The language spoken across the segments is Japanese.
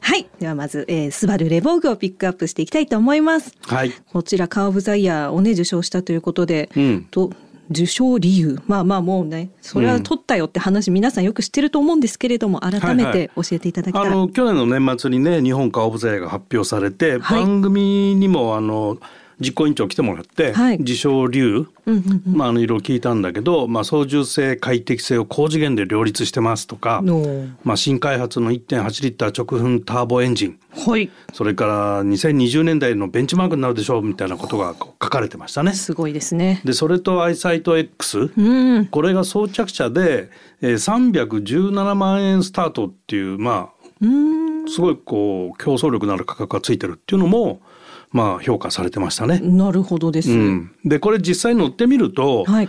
はい。ではまず、えー、スバルレボーグをピックアップしていきたいと思います。はい。こちらカー・オブ・ザ・イヤーをね受賞したということで、うんと受賞理由まあまあもうねそれは取ったよって話、皆さんよく知ってると思うんですけれども改めて教えていただきたい。あの去年の年末にね日本カーオブザイヤーが発表されて、はい番組にもあの実行委員長来てもらって、はい。自称流、まああのいろいろ聞いたんだけど、まあ操縦性快適性を高次元で両立してますとか、のまあ新開発の1.8リッター直噴ターボエンジン、はい。それから2020年代のベンチマークになるでしょうみたいなことが書かれてましたね。すごいですね。でそれとアイサイト X、うん。これが装着車で、えー、317万円スタートっていうまうん。あすごいこう競争力のある価格がついてるっていうのもまあ評価されてましたね。なるほどです。うん、でこれ実際乗ってみると、はい。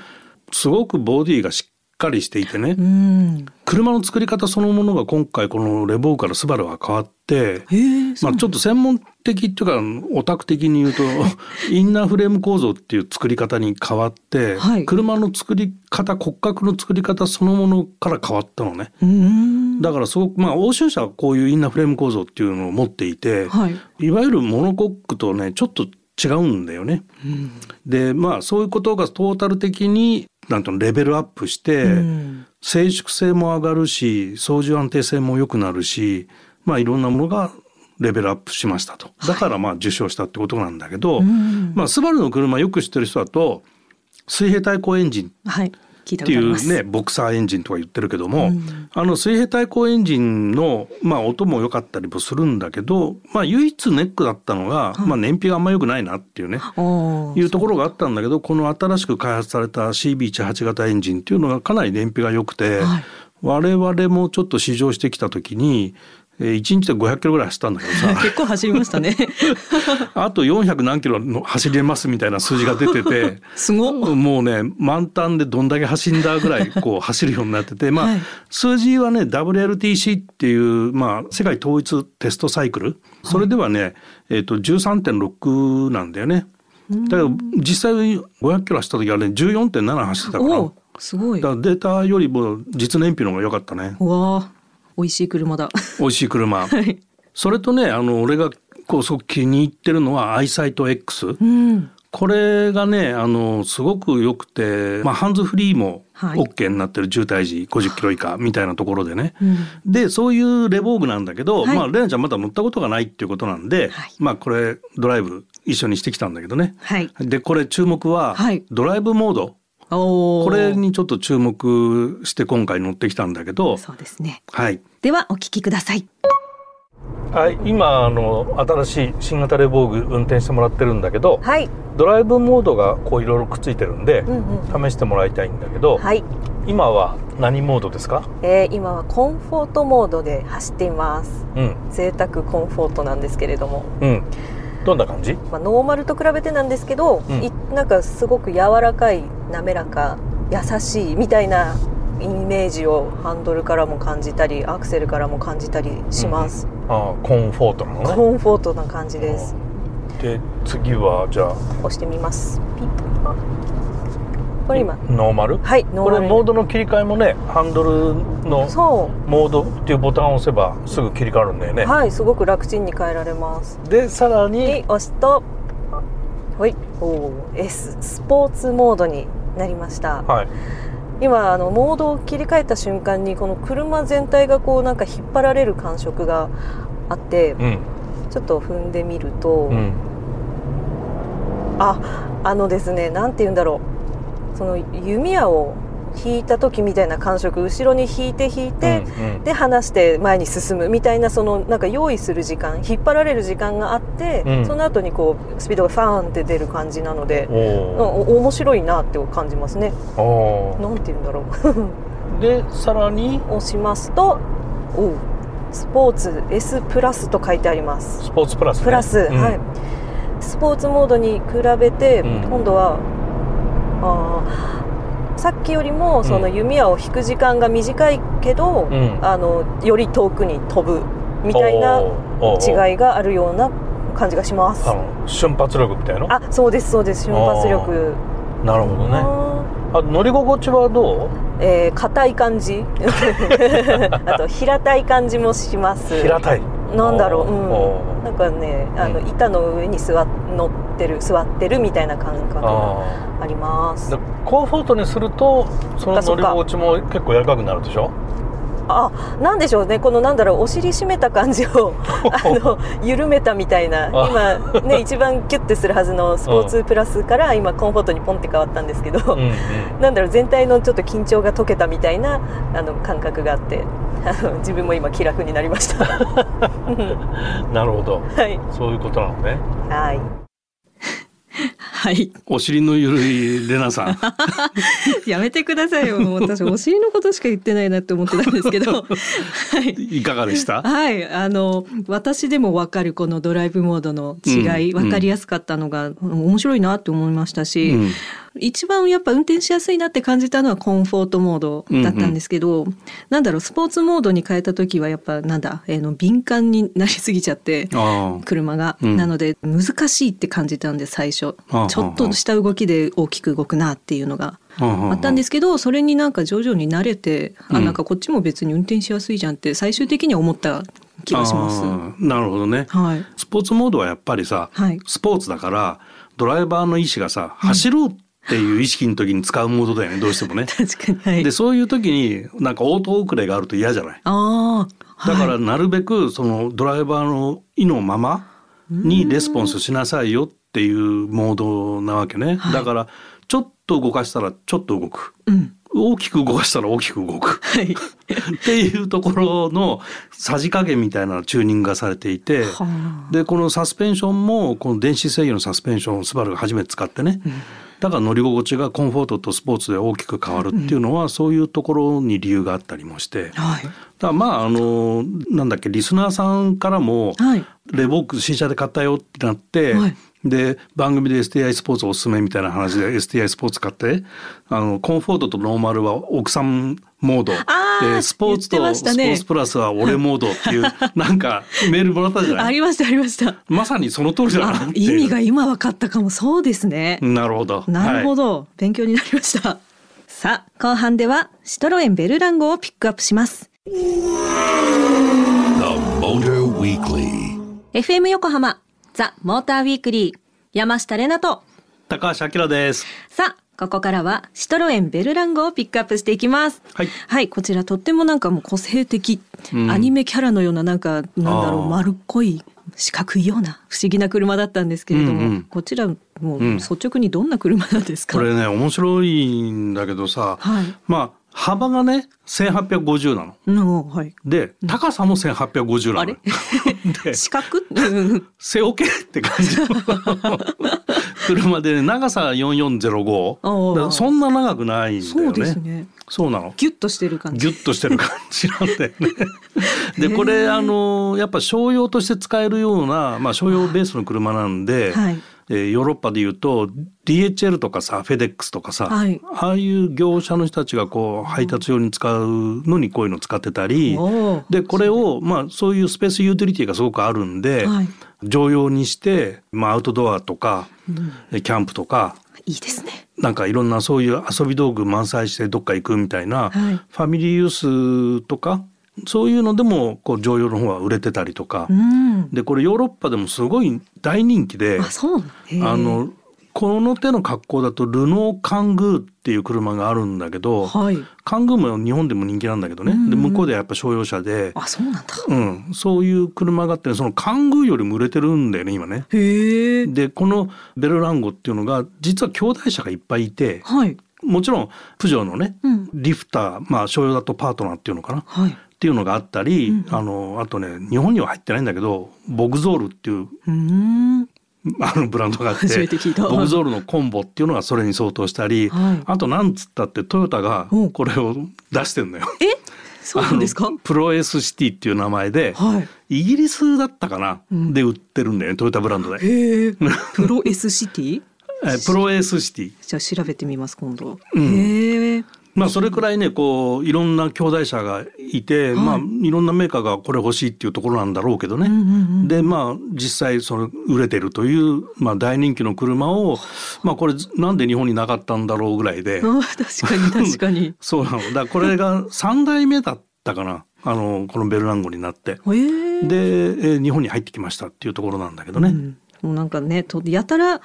すごくボディがしっかりしていてね、うん。車の作り方そのものが今回このレボーからスバルは変わって。まあ、ちょっと専門的っていうかオタク的に言うと インナーフレーム構造っていう作り方に変わって、はい車の作り方骨格の作り方そのものから変わったのね。うん。だからすごくまあ欧州車はこういうインナーフレーム構造っていうのを持っていて、はい。いわゆるモノコックとねちょっと違うんだよね。うん。でまあそういうことがトータル的になんとレベルアップして、うん。静粛性も上がるし操縦安定性も良くなるしまあいろんなものがレベルアップしましたと。だからまあ受賞したってことなんだけど、うん。まあスバルの車よく知ってる人だと水平対向エンジンはい。っていう。ねボクサーエンジンとか言ってるけども、うん。あの水平対向エンジンの、まあ、音も良かったりもするんだけど、まあ、唯一ネックだったのが、まあ、燃費があんま良くないなっていうねいうところがあったんだけどこの新しく開発された CB18 型エンジンっていうのがかなり燃費が良くて、はい。我々もちょっと試乗してきた時に、えー、1日で500キロぐらい走ったんだけどさ 結構走りましたね。あと400何キロの走れますみたいな数字が出てて。すごっ。もうね満タンでどんだけ走んだぐらいこう走るようになっててまあ、はい数字はね WLTC っていう、まあ、世界統一テストサイクルそれではね、えー、と13.6なんだよね。だから実際500キロ走った時はね14.7走ってたからすごい。だからデータよりも実燃費の方が良かったねうわあ、美味しい車だ。美味しい車。はい。それとねあの俺がこうすごく気に入ってるのはアイサイト X。うん。これがねあのすごく良くて、まあ、ハンズフリーもはい OK になってる渋滞時50キロ以下みたいなところでね、うんでそういうレボーグなんだけど、はいまあレナちゃんまだ乗ったことがないっていうことなんで、はいまあこれドライブ一緒にしてきたんだけどねはい。でこれ注目ははいドライブモード。これ。にちょっと注目して今回乗ってきたんだけど。そうですね。はい。ではお聞きください。はい、今あの新しい新型レボーグ運転してもらってるんだけどはい、ドライブモードがこういろいろくっついてるんで、うんうん、試してもらいたいんだけど、はい、今は何モードですか？えー、今はコンフォートモードで走っています。うん。贅沢コンフォートなんですけれども、うん。どんな感じ？まあ、ノーマルと比べてなんですけど、うん。いなんかすごく柔らかい滑らか優しいみたいなイメージをハンドルからも感じたりアクセルからも感じたりします、あコンフォートなのね。コンフォートな感じです。で次はじゃあ。押してみます。これ今。ノーマル？はいノこれーマル。モードの切り替えもねハンドルのそモードっていうボタンを押せばすぐ切り替わるんだよね、うはいすごく楽ちんに変えられます。でさらに。に押すとはいおー S スポーツモードになりました。はい。今あのモードを切り替えた瞬間にこの車全体がこうなんか引っ張られる感触があってうん。ちょっと踏んでみると、うん。ああのですねなんて言うんだろう。その弓矢を引いた時みたいな感触後ろに引いて引いて、うんで離して前に進むみたいなそのなんか用意する時間引っ張られる時間があって、うん。その後にこうスピードがファーンって出る感じなのでうん、おお面白いなって感じますね。なんて言うんだろう。ー でさらに？押しますとおうスポーツ S プラスと書いてあります。スポーツプラス、ね、プラス、うん。はい。スポーツモードに比べて、うん。今度はあーさっきよりもそのうん弓矢を引く時間が短いけど、うん。あのより遠くに飛ぶみたいな違いがあるような感じがします。瞬発力みたいな？あそうですそうです。瞬発力。なるほどね。ああ乗り心地はどう？ーえー硬い感じ。あと平たい感じもします。平たい。なんだろう、うん、なんかねあの板の上に座っ乗ってる座ってるみたいな感覚がああります。コンフォートにするとその乗り心地も結構柔らかくなるでしょ？あなんでしょうね。このなんだろうお尻締めた感じを あの緩めたみたいな。今ね一番キュッてするはずのスポーツプラスから今コンフォートにポンって変わったんですけど、うんうん。なんだろう全体のちょっと緊張が解けたみたいなあの感覚があってあの自分も今気楽になりました。は なるほど。い。そういうことなのね。はいはい。お尻のゆるいレナさん。やめてくださいよ。私お尻のことしか言ってないなって思ってたんですけど。はい。いかがでした？はい、あの私でもわかるこのドライブモードの違い、うん。わかりやすかったのが、面白いなって思いましたし、うん。一番やっぱ運転しやすいなって感じたのはコンフォートモードだったんですけど、なんだろうスポーツモードに変えた時はやっぱなんだ、えーの敏感になりすぎちゃって車が、うん。なので難しいって感じたんで最初ちょっとした動きで大きく動くなっていうのがああったんですけどそれになんか徐々に慣れて、あうん。なんかこっちも別に運転しやすいじゃんって最終的には思った気がします。なるほどね。はい。スポーツモードはやっぱりさ、はい。スポーツだからドライバーの意思がさ走るっていう意識の時に使うモードだよね どうしてもね。確かに、はい、でそういう時になんか応答遅れがあると嫌じゃない？ああだからはいなるべくそのドライバーの意のままにレスポンスしなさいよっていうモードなわけね、はい。だからちょっと動かしたらちょっと動く。うん。大きく動かしたら大きく動く。はい。っていうところのさじ加減みたいなチューニングがされていてはあ。でこのサスペンションもこの電子制御のサスペンションをスバルが初めて使ってね、だから乗り心地がコンフォートとスポーツで大きく変わるっていうのは、そういうところに理由があったりもして。はいだまああのなんだっけリスナーさんからもはい。レボーク新車で買ったよってなって、はい。で番組で STI スポーツおすすめみたいな話で STI スポーツ買ってあのコンフォートとノーマルは奥さんモード。でスポーツと言ってまスポーツプラスは俺モードっていう なんかメールもらったじゃない？ありましたありました。まさにその通りだな意味が今分かったかもそうですね、なるほど。なるほど、勉強になりました。さあ後半ではシトロエンベルランゴをピックアップします. FM 横浜ザ・モーターウィークリー山下れなと高橋明です。さあここからはシトロエンベルランゴをピックアップしていきます。はい。こちらとってもなんかもう個性的、うん。アニメキャラのようななんかなんだろう丸っこい四角いような不思議な車だったんですけれども、うんうん。こちらもううん。率直にどんな車なんですか、これね面白いんだけどさ、はい。まあ幅がね1850なの。うんはい。で高さも1850なの。あれ？で 四角？うん。背オケって感じ。の車で、ね、長さ4405あー。だからそんな長くないんだそうよねですね。そうなの。ギュッとしてる感じ。ギュッとしてる感じなんだよね。でこれあのやっぱ商用として使えるような、まあ、商用ベースの車なんで、はいえーヨーロッパでいうと DHL とかさフェデックスとかさ、はい。ああいう業者の人たちがこう配達用に使うのにこういうの使ってたりでこれをまあそういうスペースユーティリティがすごくあるんで、はい。常用にして、まあ、アウトドアとか、キャンプとかいいですね。なんかいろんなそういう遊び道具満載してどっか行くみたいな、はい。ファミリーユースとかそういうのでもこう常用の方は売れてたりとか、うん。でこれヨーロッパでもすごい大人気であのこの手の格好だとルノーカングーっていう車があるんだけど、はい。カングーも日本でも人気なんだけどね、うん。うんで向こうではやっぱ商用車で、あそうなんだ。うん、そういう車があってそのカングーよりも売れてるんだよね今ね。でこのベルランゴっていうのが実は兄弟車がいっぱいいてはい。もちろんプジョーのね、うん。リフターまあ商用だとパートナーっていうのかな。っはいていうのがあったり、うん。あのあとね日本には入ってないんだけどボグゾールっていううーん。あのブランドがあってボグゾールのコンボっていうのがそれに相当したり、はい。あとなんつったってトヨタがうん。これを出してんのよ。え？そうなんですか？プロエスシティっていう名前で、はい。イギリスだったかな、うん。で売ってるんだよねトヨタブランドで。へえ。プロ S シティ？えプロエスシティ。じゃあ調べてみます今度、うん。へえまあそれくらいねこういろんな兄弟車がいて、まあいろんなメーカーがこれ欲しいっていうところなんだろうけどね。でまあ実際その売れてるという、まあ、大人気の車をまあこれなんで日本になかったんだろうぐらいで。あ確かに確かに そうなの。だこれが3代目だったかな。あのこのベルランゴになって。へえで、えー日本に入ってきましたっていうところなんだけどね。うんもうなんかねとやたら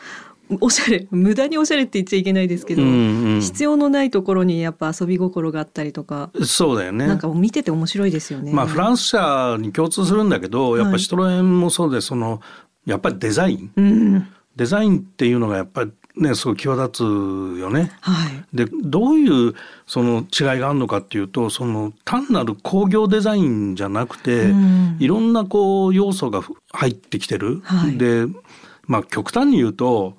おしゃれ無駄におしゃれって言っちゃいけないですけど、うんうん必要のないところにやっぱ遊び心があったりとか、そうだよね。なんか見てて面白いですよね。まあフランス車に共通するんだけど、やっぱシトロエンもそうでそのやっぱりデザイン、うんデザインっていうのがやっぱりねすごい際立つよね。はいでどういうその違いがあるのかっていうとその単なる工業デザインじゃなくて、うんいろんなこう要素が入ってきてる。はいでまあ極端に言うと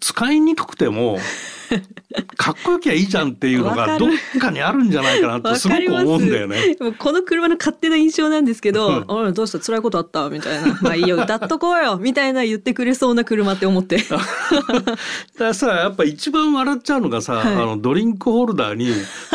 使いにくくても かっこよきゃいいじゃんっていうのがどっかにあるんじゃないかなってすごく思うんだよね。この車の勝手な印象なんですけどうん「おいどうした？辛いことあった?」みたいな「まあいいよ歌っとこうよ」みたいな言ってくれそうな車って思って。だからさやっぱ一番笑っちゃうのがさ、はい。あのドリンクホルダーに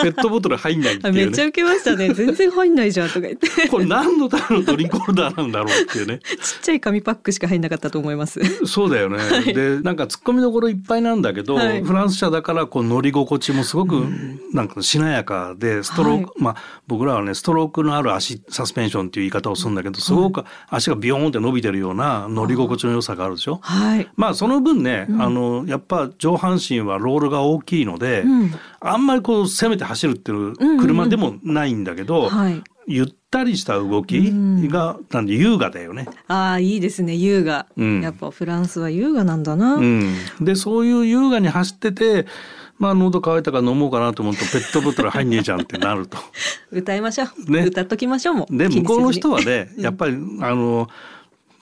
ペットボトル入んないっていうね。めっちゃウケましたね。全然入んないじゃんとか言って。ちっこれ何のためのドリンクホルダーなんだろうっていうね。ちゃい紙パックしか入んなかったと思います。そうだよね、でなんか突っ込みどころいっぱいなんだけど、はい。フランス車だからこう乗り心地もすごくなんかしなやかでストローク、はい。まあ僕らはねストロークのある足サスペンションっていう言い方をするんだけどすごく足がビヨーンって伸びてるような乗り心地の良さがあるでしょ？はい。まあその分ね、あのやっぱ上半身はロールが大きいので、うん。あんまりこう攻めて走るっていう車でもないんだけど、はいゆったりした動きが、なんで優雅だよね。ああいいですね。優雅、うん。やっぱフランスは優雅なんだな、うん、でそういう優雅に走っててまあ喉乾いたから飲もうかなと思うとペットボトル入んねえじゃんってなると。歌いましょう、ね。歌っときましょうも。うで向こうの人はねやっぱりあの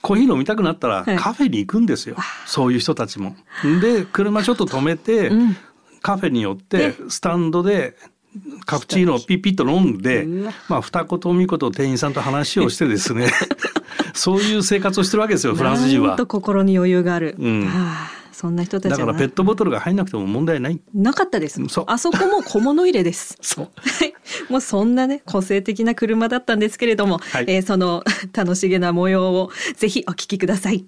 コーヒー飲みたくなったらはい。カフェに行くんですよ、そういう人たちも。で車ちょっと止めて、うん。カフェに寄ってスタンドでカプチーノをピッピッと飲んでまあ二言三言店員さんと話をしてですね そういう生活をしてるわけですよフランス人は。と。心に余裕がある、うん。ああそんな人たちだからペットボトルが入んなくても問題ない。なかったです。そう。あそこも小物入れです。そう。はい、もうそんなね個性的な車だったんですけれども、はい。えーその 楽しげな模様をぜひお聞きください。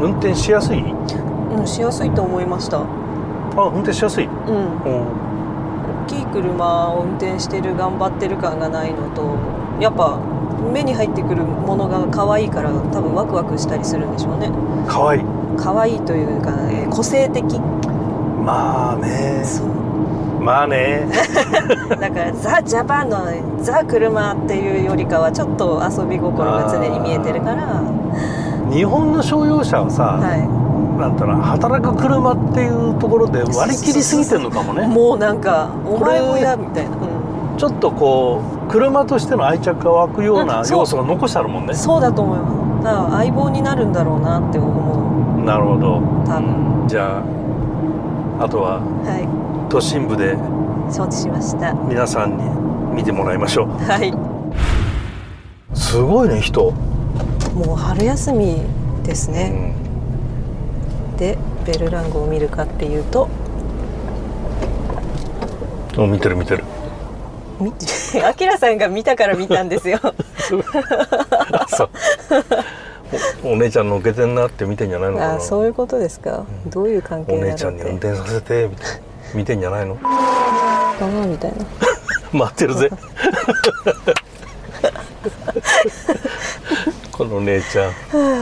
運転しやすい？うん、しやすいと思いました。あ運転しやすい。うん、大きい車を運転してる頑張ってる感がないのとやっぱ目に入ってくるものが可愛いから多分ワクワクしたりするんでしょうねかわいい。可愛いというか、えー個性的まあね。そうまあね。だからザ・ジャパンのザ・車っていうよりかはちょっと遊び心が常に見えてるから日本の商用車はさ、はなんていうの働く車っていうところで割り切りすぎてるのかもいね。もうなんかお前もやみたいな、うんちょっとこう車としての愛着が湧くような要素が残してあるもんね。そうだと思いますだから相棒になるんだろうなって思なるほど。う多分じゃああとははい都心部で承知しました皆さんに見てもらいましょう。はいすごいね人。もう春休みですうね、ん。でベルランゴを見るかっていうとお見てる見てる。み アキラさんが見たから見たんですよ。あそう。おお姉ちゃんのっけてんなって見てんじゃないのかな。あそういうことですか、どういう関係お姉ちゃんに運転させてみたいな見てんじゃないの？かなみたいな。待ってるぜ この姉ちゃん。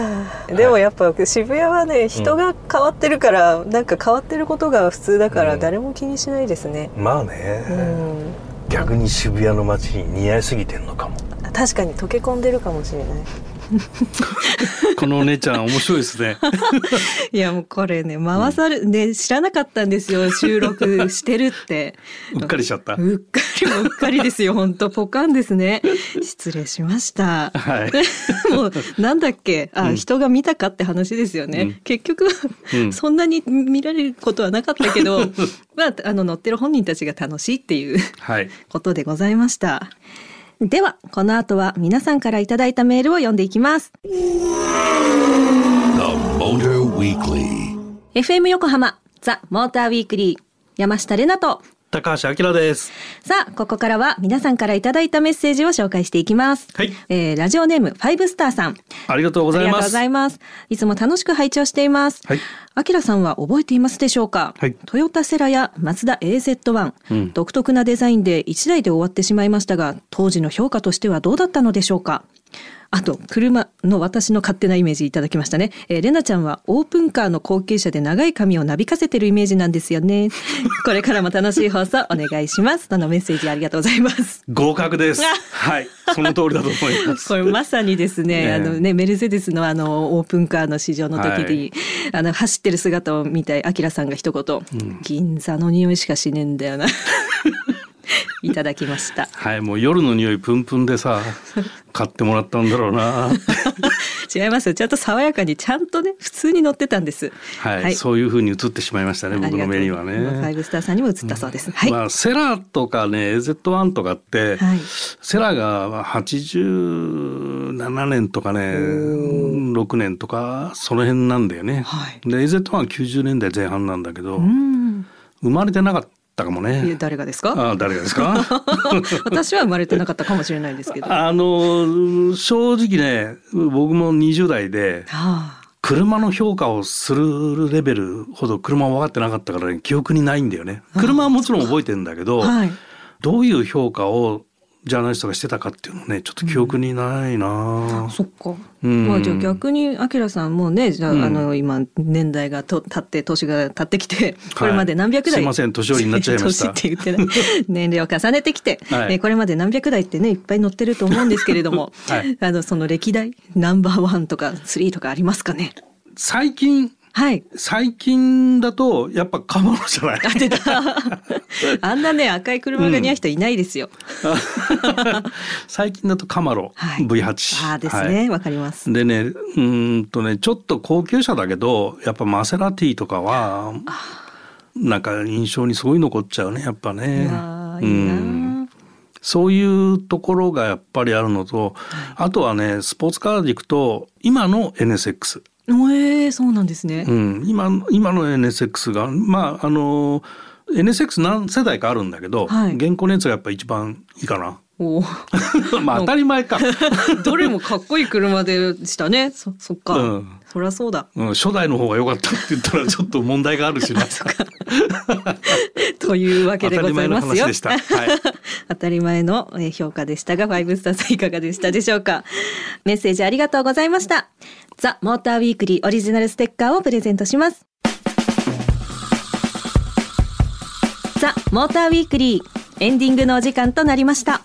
でもやっぱ渋谷はね人が変わってるから、なんか変わってることが普通だからうん。誰も気にしないですね、まあうね、ん。逆に渋谷の街に似合いすぎてんのかも。確かに溶け込んでるかもしれない このお姉ちゃん面白いですね。いやもうこれね回され、ね知らなかったんですよ収録してるって。うっかりしちゃった。うっかりもうっかりですよ本当ポカンですね。失礼しました。はい。もうなんだっけ？あ、うん。人が見たかって話ですよね、うん。結局、うん。そんなに見られることはなかったけどまああの乗ってる本人たちが楽しいっていうはい。ことでございましたではこの後は皆さんからいただいたメールを読んでいきます. FM 横浜ザ・モーターウィークリー山下れなと高橋明です。さあ、ここからは皆さんからいただいたメッセージを紹介していきます。はいえーラジオネーム、ファイブスターさん。ありがとうごありがとうございます。ざいます。いつも楽しく拝聴しています。はいあきらさんは覚えていますでしょうか、はいトヨタセラやマツダ AZ1、うん独特なデザインで1台で終わってしまいましたが、当時の評価としてはどうだったのでしょうか？あと、車の私の勝手なイメージいただきましたね。えー、レナちゃんはオープンカーの後継者で長い髪をなびかせてるイメージなんですよね。これからも楽しい放送お願いします。とのメッセージありがとうございます。合格です。はい、その通りだと思います。これまさにですね、ねえあのね、メルセデスのあの、オープンカーの試乗の時に、あの、走ってる姿を見たアキラさんが一言、銀座の匂いしかしねえんだよな。いただきました。はい、もう夜の匂いプンプンでさ、買ってもらったんだろうな。違いますよ。ちゃんと爽やかに、ちゃんとね、普通に乗ってたんです。はい、そういう風に映ってしまいましたね、僕の目にはありがとうファイね。ブスターさんにも映ったそうです。はい。まあ、セラとかね AZ1 とかって、はいセラが87年とかね6年とかその辺なんだよね。はいで AZ1 は90年代前半なんだけど、うん。生まれてなかったかもね。誰がですか？あ誰がですか？私は生まれてなかったかもしれないですけど。は あの正直ね僕も20代であ。車の評価をするレベルほど車は分かってなかったから、ね、記憶にないんだよね。車はもちろん覚えてんだけど、はい。どういう評価をジャーナリストがしてたかっていうのねちょっと記憶にないな、そっか。うん。まあじゃあ逆にアキラさんもねじゃあ,、うん。あの今年代がと経って年が経ってきてこれまで何百台、すいません年寄りになっちゃいました。年って言ってない 年齢を重ねてきて、はい。えーこれまで何百台ってねいっぱい乗ってると思うんですけれども、はい。あのその歴代ナンバーワンとかスリーとかありますかね？最近はい。最近だとやっぱカマロじゃない？あ んなね赤い車が似合う人いないですよ。最近だとカマロ、はい V8 ああですはねわ、かります。いでねうーんとねちょっと高級車だけどやっぱマセラティとかはなんか印象にすごい残っちゃうねやっぱね。うんそういうところがやっぱりあるのと、あとはねスポーツカーでいくと今の NSX、おえー、そうなんですね。うん、今今の NSX がまああの NSX 何世代かあるんだけど、はい現行のやつがやっぱ一番いいかな。おー まあ当たり前か、どれもかっこいい車でしたね。そ、そっか。うんそりゃそうだ。うん、初代の方が良かったって言ったらちょっと問題があるしな。というわけでございますよ。当たはい当たり前のえー評価でしたが、ファイブスターさんいかがでしたでしょうか。メッセージありがとうございました。ザ・モーターウィークリーオリジナルステッカーをプレゼントします。ザ・モーターウィークリーエンディングのお時間となりました。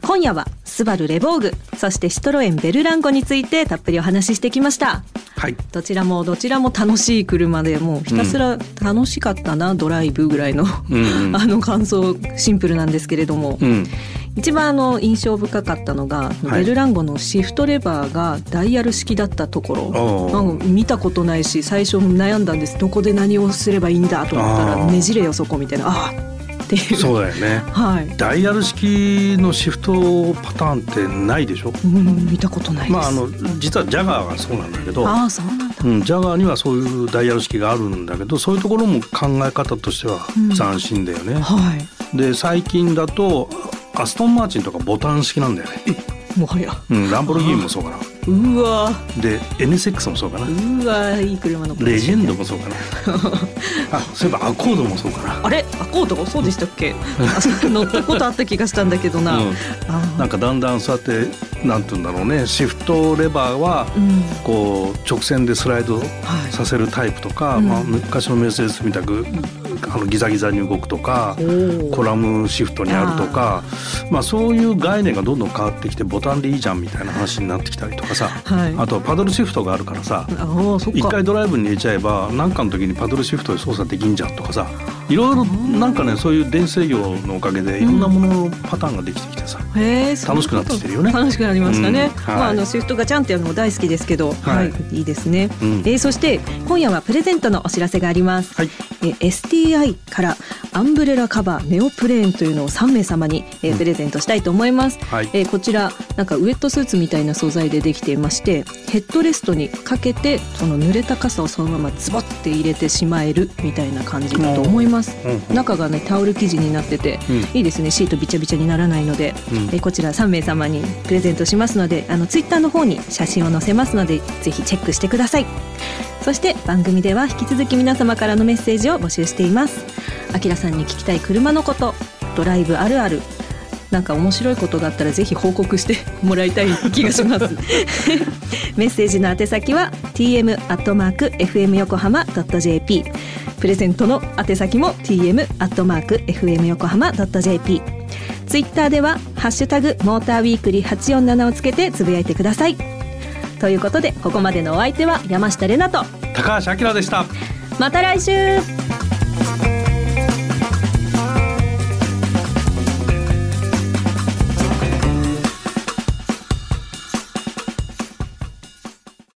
今夜はスバルレボーグ、そしてシトロエンベルランゴについてたっぷりお話ししてきました。はい。どちらもどちらも楽しい車でもうひたすら楽しかったな、ドライブぐらいの、うんうん あの感想シンプルなんですけれども、うん。一番あの印象深かったのが、はい。ベルランゴのシフトレバーがダイヤル式だったところ。見たことないし最初悩んだんです。どこで何をすればいいんだと思ったらねじれよそこみたいな。ああっていう。そうだよね。はい、ダイヤル式のシフトパターンってないでしょ？うん、見たことないです、まああの実はジャガーがそうなんだけど、ああそうなんだ。うん、ジャガーにはそういうダイヤル式があるんだけどそういうところも考え方としてはうん。斬新だよね。はい。で最近だとアストンマーチンとかボタン式なんだよね。もはや。うん、ランボルギーニもそうかな。うわ。で NSX もそうかな。うわいい車のレジェンドもそうかな。あそういえばアコードもそうかな。あれ？アコード？そうでしたっけ？あ乗ったことあった気がしたんだけどな、うん。なんかだんだんそうやってなんて言うんだろうね。シフトレバーはうん。こう直線でスライドはい。させるタイプとか、うん。まあ、昔のメルセデスみたくあのギザギザに動くとかコラムシフトにあるとかまあ、そういう概念がどんどん変わってきてボタンでいいじゃんみたいな話になってきたりとかさ、はい。あとはパドルシフトがあるからさ一回ドライブに入れちゃえば何かの時にパドルシフトで操作できんじゃんとかさいろいろなんかねそういう電制御のおかげでいろんなもののパターンができてきてさ、ういうこと楽しくなってきてるよね。楽しくなりましたね、うん。はい。まああのシフトがちゃんってやるのも大好きですけど、はい、はい。い、いですね、うん。えーそして今夜はプレゼントのお知らせがあります、はい。えー TDI からアンブレラカバーネオプレーンというのを3名様に、えープレゼントしたいと思います、はい。えーこちらなんかウェットスーツみたいな素材でできていましてヘッドレストにかけてその濡れた傘をそのままズボって入れてしまえるみたいな感じだと思います、うん中がねタオル生地になってて、うん。いいですね。シートびちゃびちゃにならないので、うん。えーこちら3名様にプレゼントしますのであのツイッターの方に写真を載せますのでぜひチェックしてください。そして番組では引き続き皆様からのメッセージを募集しています。あきらさんに聞きたい車のこと。ドライブあるある。なんか面白いことがあったらぜひ報告して もらいたい気がします。メッセージの宛先は tm アットマーク fm 横浜 .jp プレゼントの宛先も tm アットマーク fm 横浜 .jp ツイッターではハッシュタグモーターウィークリー847をつけてつぶやいてください。ということでここまでのお相手は山下れなと高橋明でした。また来週